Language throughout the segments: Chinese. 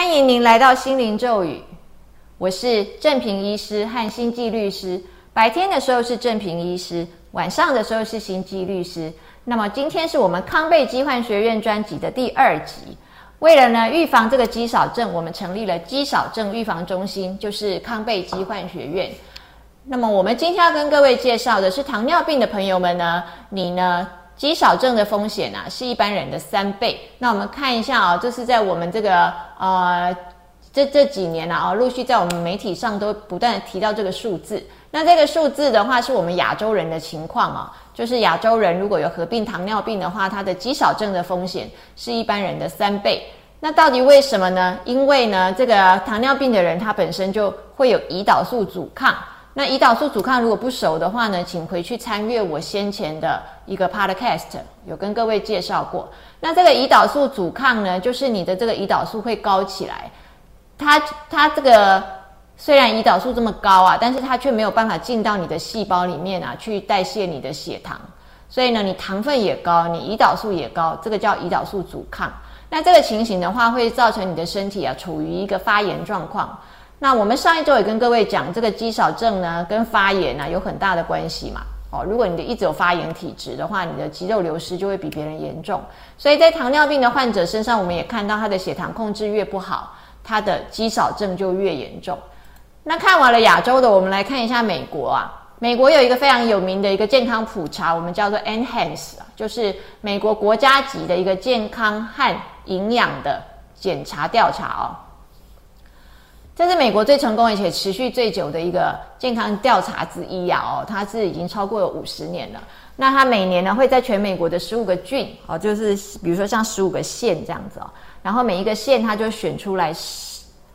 欢迎您来到心灵咒语，我是正平医师和心悸律师。白天的时候是正平医师，晚上的时候是心悸律师。那么今天是我们康贝疾患学院专辑的第二集。为了呢预防这个肌少症，我们成立了肌少症预防中心，就是康贝疾患学院。那么我们今天要跟各位介绍的是糖尿病的朋友们呢，你呢？肌少症的风险啊，是一般人的三倍。那我们看一下啊，这是在我们这个呃这这几年啊，陆续在我们媒体上都不断提到这个数字。那这个数字的话，是我们亚洲人的情况啊，就是亚洲人如果有合并糖尿病的话，他的肌少症的风险是一般人的三倍。那到底为什么呢？因为呢，这个糖尿病的人他本身就会有胰岛素阻抗。那胰岛素阻抗如果不熟的话呢，请回去参阅我先前的一个 podcast，有跟各位介绍过。那这个胰岛素阻抗呢，就是你的这个胰岛素会高起来，它它这个虽然胰岛素这么高啊，但是它却没有办法进到你的细胞里面啊，去代谢你的血糖，所以呢，你糖分也高，你胰岛素也高，这个叫胰岛素阻抗。那这个情形的话，会造成你的身体啊处于一个发炎状况。那我们上一周也跟各位讲，这个肌少症呢跟发炎呢有很大的关系嘛。哦，如果你的一直有发炎体质的话，你的肌肉流失就会比别人严重。所以在糖尿病的患者身上，我们也看到他的血糖控制越不好，他的肌少症就越严重。那看完了亚洲的，我们来看一下美国啊。美国有一个非常有名的一个健康普查，我们叫做 Enhance 啊，就是美国国家级的一个健康和营养的检查调查哦。这是美国最成功而且持续最久的一个健康调查之一呀！哦，它是已经超过了五十年了。那它每年呢会在全美国的十五个郡哦，就是比如说像十五个县这样子哦，然后每一个县它就选出来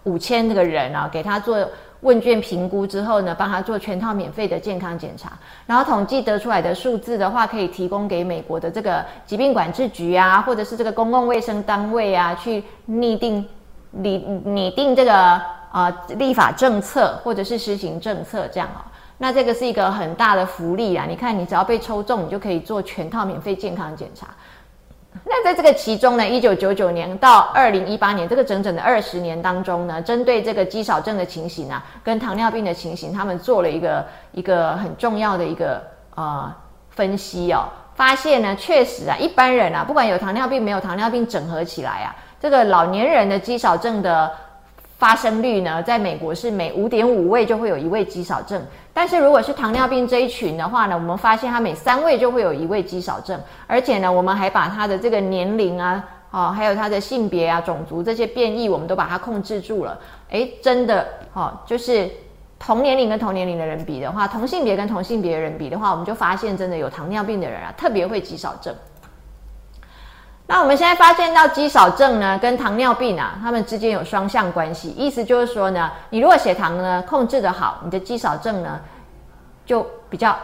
五千个人啊，给他做问卷评估之后呢，帮他做全套免费的健康检查，然后统计得出来的数字的话，可以提供给美国的这个疾病管制局啊，或者是这个公共卫生单位啊，去拟定拟拟定这个。啊，立法政策或者是实行政策这样哦，那这个是一个很大的福利啊！你看，你只要被抽中，你就可以做全套免费健康检查。那在这个其中呢，一九九九年到二零一八年这个整整的二十年当中呢，针对这个肌少症的情形啊，跟糖尿病的情形，他们做了一个一个很重要的一个呃分析哦，发现呢，确实啊，一般人啊，不管有糖尿病没有糖尿病，整合起来啊，这个老年人的肌少症的。发生率呢，在美国是每五点五位就会有一位肌少症，但是如果是糖尿病这一群的话呢，我们发现它每三位就会有一位肌少症，而且呢，我们还把它的这个年龄啊，哦，还有它的性别啊、种族这些变异，我们都把它控制住了。诶，真的，哦，就是同年龄跟同年龄的人比的话，同性别跟同性别的人比的话，我们就发现真的有糖尿病的人啊，特别会肌少症。那我们现在发现到肌少症呢，跟糖尿病啊，它们之间有双向关系。意思就是说呢，你如果血糖呢控制的好，你的肌少症呢就比较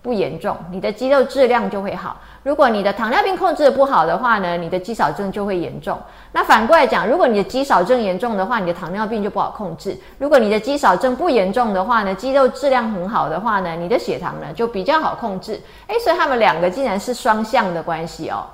不严重，你的肌肉质量就会好。如果你的糖尿病控制的不好的话呢，你的肌少症就会严重。那反过来讲，如果你的肌少症严重的话，你的糖尿病就不好控制。如果你的肌少症不严重的话呢，肌肉质量很好的话呢，你的血糖呢就比较好控制。诶，所以他们两个竟然是双向的关系哦。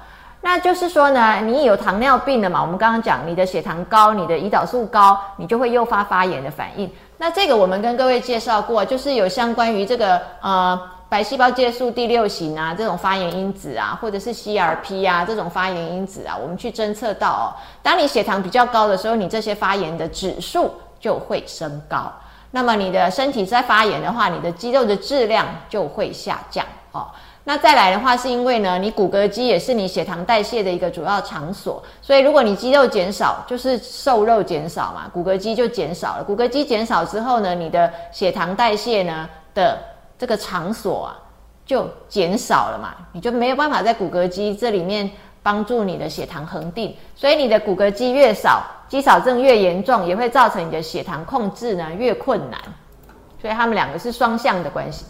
那就是说呢，你有糖尿病的嘛？我们刚刚讲，你的血糖高，你的胰岛素高，你就会诱发发炎的反应。那这个我们跟各位介绍过，就是有相关于这个呃白细胞介素第六型啊这种发炎因子啊，或者是 CRP 啊这种发炎因子啊，我们去侦测到哦，当你血糖比较高的时候，你这些发炎的指数就会升高。那么你的身体在发炎的话，你的肌肉的质量就会下降哦。那再来的话，是因为呢，你骨骼肌也是你血糖代谢的一个主要场所，所以如果你肌肉减少，就是瘦肉减少嘛，骨骼肌就减少了。骨骼肌减少之后呢，你的血糖代谢呢的这个场所啊就减少了嘛，你就没有办法在骨骼肌这里面帮助你的血糖恒定，所以你的骨骼肌越少，肌少症越严重，也会造成你的血糖控制呢越困难，所以他们两个是双向的关系。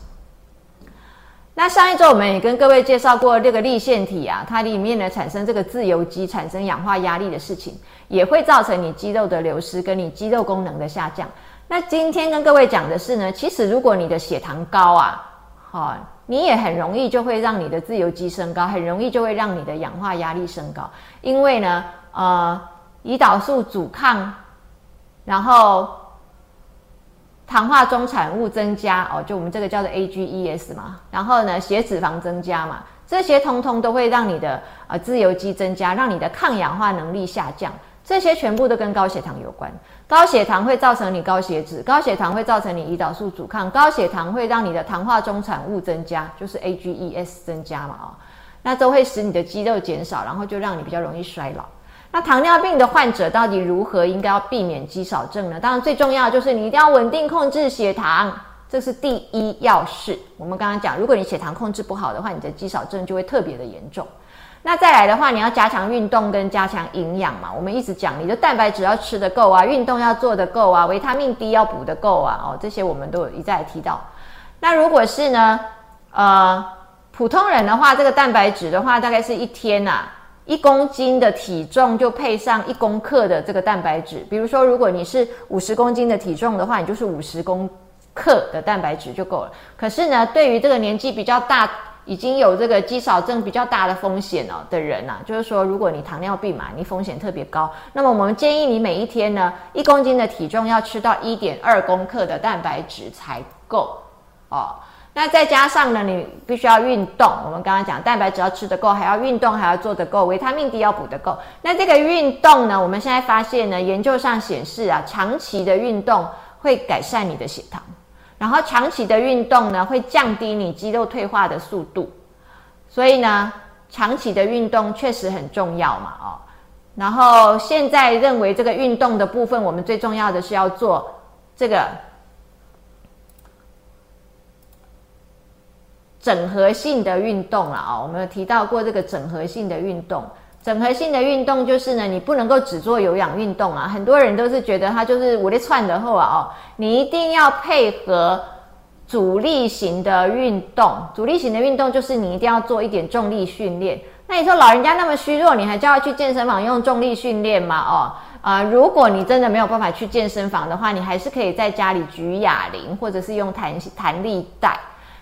那上一周我们也跟各位介绍过这个立腺体啊，它里面呢产生这个自由基，产生氧化压力的事情，也会造成你肌肉的流失跟你肌肉功能的下降。那今天跟各位讲的是呢，其实如果你的血糖高啊，好，你也很容易就会让你的自由基升高，很容易就会让你的氧化压力升高，因为呢，呃，胰岛素阻抗然后糖化中产物增加哦，就我们这个叫做 AGEs 嘛，然后呢血脂肪增加嘛，这些通通都会让你的呃自由基增加，让你的抗氧化能力下降，这些全部都跟高血糖有关。高血糖会造成你高血脂，高血糖会造成你胰岛素阻抗，高血糖会让你的糖化中产物增加，就是 AGEs 增加嘛，哦，那都会使你的肌肉减少，然后就让你比较容易衰老。那糖尿病的患者到底如何应该要避免肌少症呢？当然最重要就是你一定要稳定控制血糖，这是第一要事。我们刚刚讲，如果你血糖控制不好的话，你的肌少症就会特别的严重。那再来的话，你要加强运动跟加强营养嘛。我们一直讲，你的蛋白质要吃得够啊，运动要做得够啊，维他命 D 要补得够啊。哦，这些我们都有一再提到。那如果是呢，呃，普通人的话，这个蛋白质的话，大概是一天呐。一公斤的体重就配上一公克的这个蛋白质。比如说，如果你是五十公斤的体重的话，你就是五十公克的蛋白质就够了。可是呢，对于这个年纪比较大、已经有这个肌少症比较大的风险哦的人呐，就是说，如果你糖尿病嘛，你风险特别高，那么我们建议你每一天呢，一公斤的体重要吃到一点二公克的蛋白质才够哦。那再加上呢，你必须要运动。我们刚刚讲蛋白质要吃得够，还要运动，还要做得够，维他命 D 要补得够。那这个运动呢，我们现在发现呢，研究上显示啊，长期的运动会改善你的血糖，然后长期的运动呢，会降低你肌肉退化的速度。所以呢，长期的运动确实很重要嘛，哦。然后现在认为这个运动的部分，我们最重要的是要做这个。整合性的运动了啊，我们有提到过这个整合性的运动。整合性的运动就是呢，你不能够只做有氧运动啊。很多人都是觉得他就是我的窜的后啊哦，你一定要配合阻力型的运动。阻力型的运动就是你一定要做一点重力训练。那你说老人家那么虚弱，你还叫他去健身房用重力训练吗？哦啊，如果你真的没有办法去健身房的话，你还是可以在家里举哑铃，或者是用弹弹力带。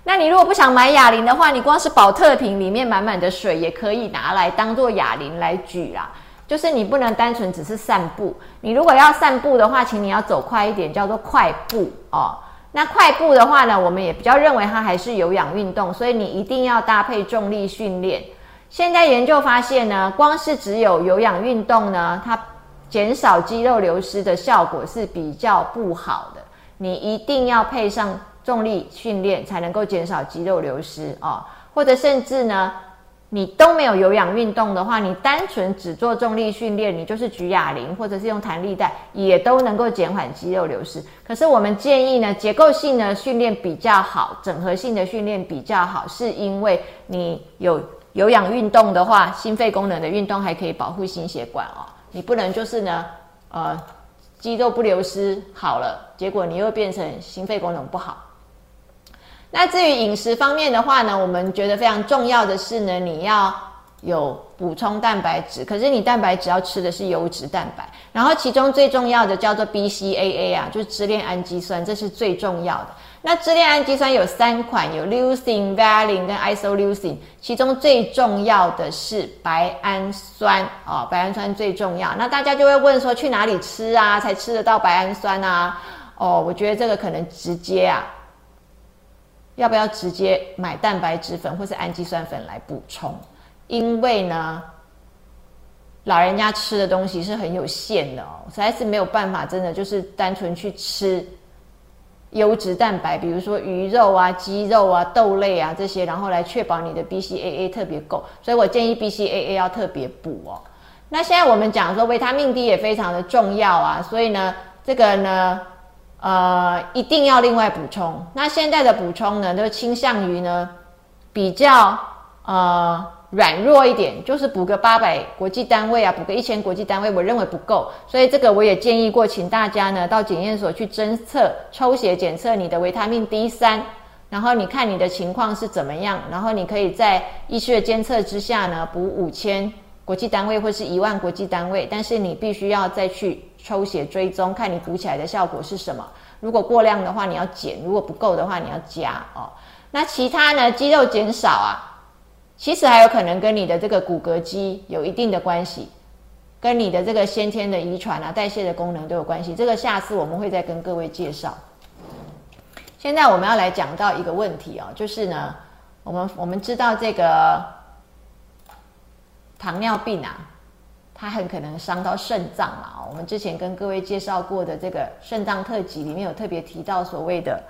那你如果不想买哑铃的话，你光是保特瓶里面满满的水也可以拿来当做哑铃来举啦。就是你不能单纯只是散步，你如果要散步的话，请你要走快一点，叫做快步哦。那快步的话呢，我们也比较认为它还是有氧运动，所以你一定要搭配重力训练。现在研究发现呢，光是只有有氧运动呢，它减少肌肉流失的效果是比较不好的。你一定要配上。重力训练才能够减少肌肉流失哦，或者甚至呢，你都没有有氧运动的话，你单纯只做重力训练，你就是举哑铃或者是用弹力带，也都能够减缓肌肉流失。可是我们建议呢，结构性的训练比较好，整合性的训练比较好，是因为你有有氧运动的话，心肺功能的运动还可以保护心血管哦。你不能就是呢，呃，肌肉不流失好了，结果你又变成心肺功能不好。那至于饮食方面的话呢，我们觉得非常重要的是呢，你要有补充蛋白质。可是你蛋白质要吃的是优质蛋白，然后其中最重要的叫做 BCAA 啊，就是支链氨基酸，这是最重要的。那支链氨基酸有三款，有 leucine、valine 跟 isoleucine，其中最重要的是白氨酸哦，白氨酸最重要。那大家就会问说，去哪里吃啊，才吃得到白氨酸啊？哦，我觉得这个可能直接啊。要不要直接买蛋白质粉或是氨基酸粉来补充？因为呢，老人家吃的东西是很有限的哦，实在是没有办法，真的就是单纯去吃优质蛋白，比如说鱼肉啊、鸡肉啊、豆类啊这些，然后来确保你的 BCAA 特别够。所以我建议 BCAA 要特别补哦。那现在我们讲说维他命 D 也非常的重要啊，所以呢，这个呢。呃，一定要另外补充。那现在的补充呢，都倾向于呢比较呃软弱一点，就是补个八百国际单位啊，补个一千国际单位，我认为不够。所以这个我也建议过，请大家呢到检验所去侦测抽血检测你的维他命 D 三，然后你看你的情况是怎么样，然后你可以在医学监测之下呢补五千国际单位或是一万国际单位，但是你必须要再去。抽血追踪，看你补起来的效果是什么。如果过量的话，你要减；如果不够的话，你要加哦。那其他呢？肌肉减少啊，其实还有可能跟你的这个骨骼肌有一定的关系。跟你的这个先天的遗传啊、代谢的功能都有关系。这个下次我们会再跟各位介绍。现在我们要来讲到一个问题哦，就是呢，我们我们知道这个糖尿病啊，它很可能伤到肾脏嘛。我们之前跟各位介绍过的这个肾脏特辑里面有特别提到所谓的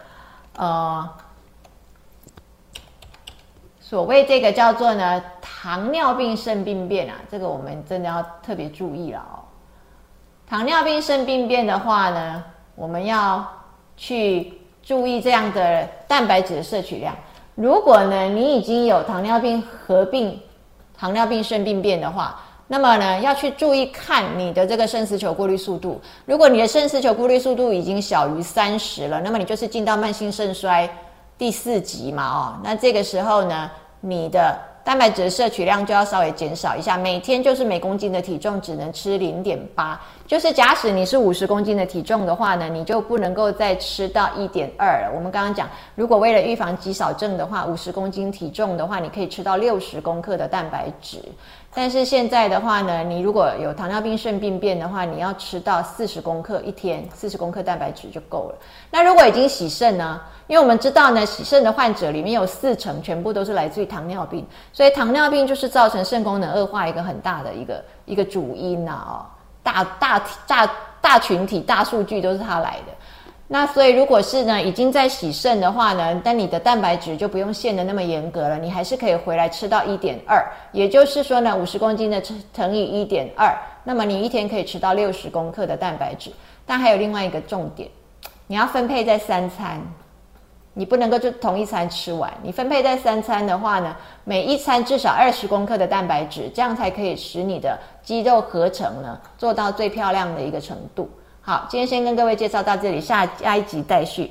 呃。所谓这个叫做呢糖尿病肾病变啊，这个我们真的要特别注意了哦。糖尿病肾病变的话呢，我们要去注意这样的蛋白质的摄取量。如果呢你已经有糖尿病合并糖尿病肾病变的话，那么呢要去注意看你的这个肾丝球过滤速度。如果你的肾丝球过滤速度已经小于三十了，那么你就是进到慢性肾衰。第四级嘛，哦，那这个时候呢，你的蛋白质摄取量就要稍微减少一下，每天就是每公斤的体重只能吃零点八，就是假使你是五十公斤的体重的话呢，你就不能够再吃到一点二了。我们刚刚讲，如果为了预防肌少症的话，五十公斤体重的话，你可以吃到六十公克的蛋白质。但是现在的话呢，你如果有糖尿病肾病变的话，你要吃到四十公克一天，四十公克蛋白质就够了。那如果已经洗肾呢？因为我们知道呢，洗肾的患者里面有四成全部都是来自于糖尿病，所以糖尿病就是造成肾功能恶化一个很大的一个一个主因呐哦，大大大大群体大数据都是它来的。那所以，如果是呢，已经在洗肾的话呢，但你的蛋白质就不用限的那么严格了，你还是可以回来吃到一点二，也就是说呢，五十公斤的乘以一点二，那么你一天可以吃到六十公克的蛋白质。但还有另外一个重点，你要分配在三餐，你不能够就同一餐吃完，你分配在三餐的话呢，每一餐至少二十公克的蛋白质，这样才可以使你的肌肉合成呢做到最漂亮的一个程度。好，今天先跟各位介绍到这里，下下一集待续。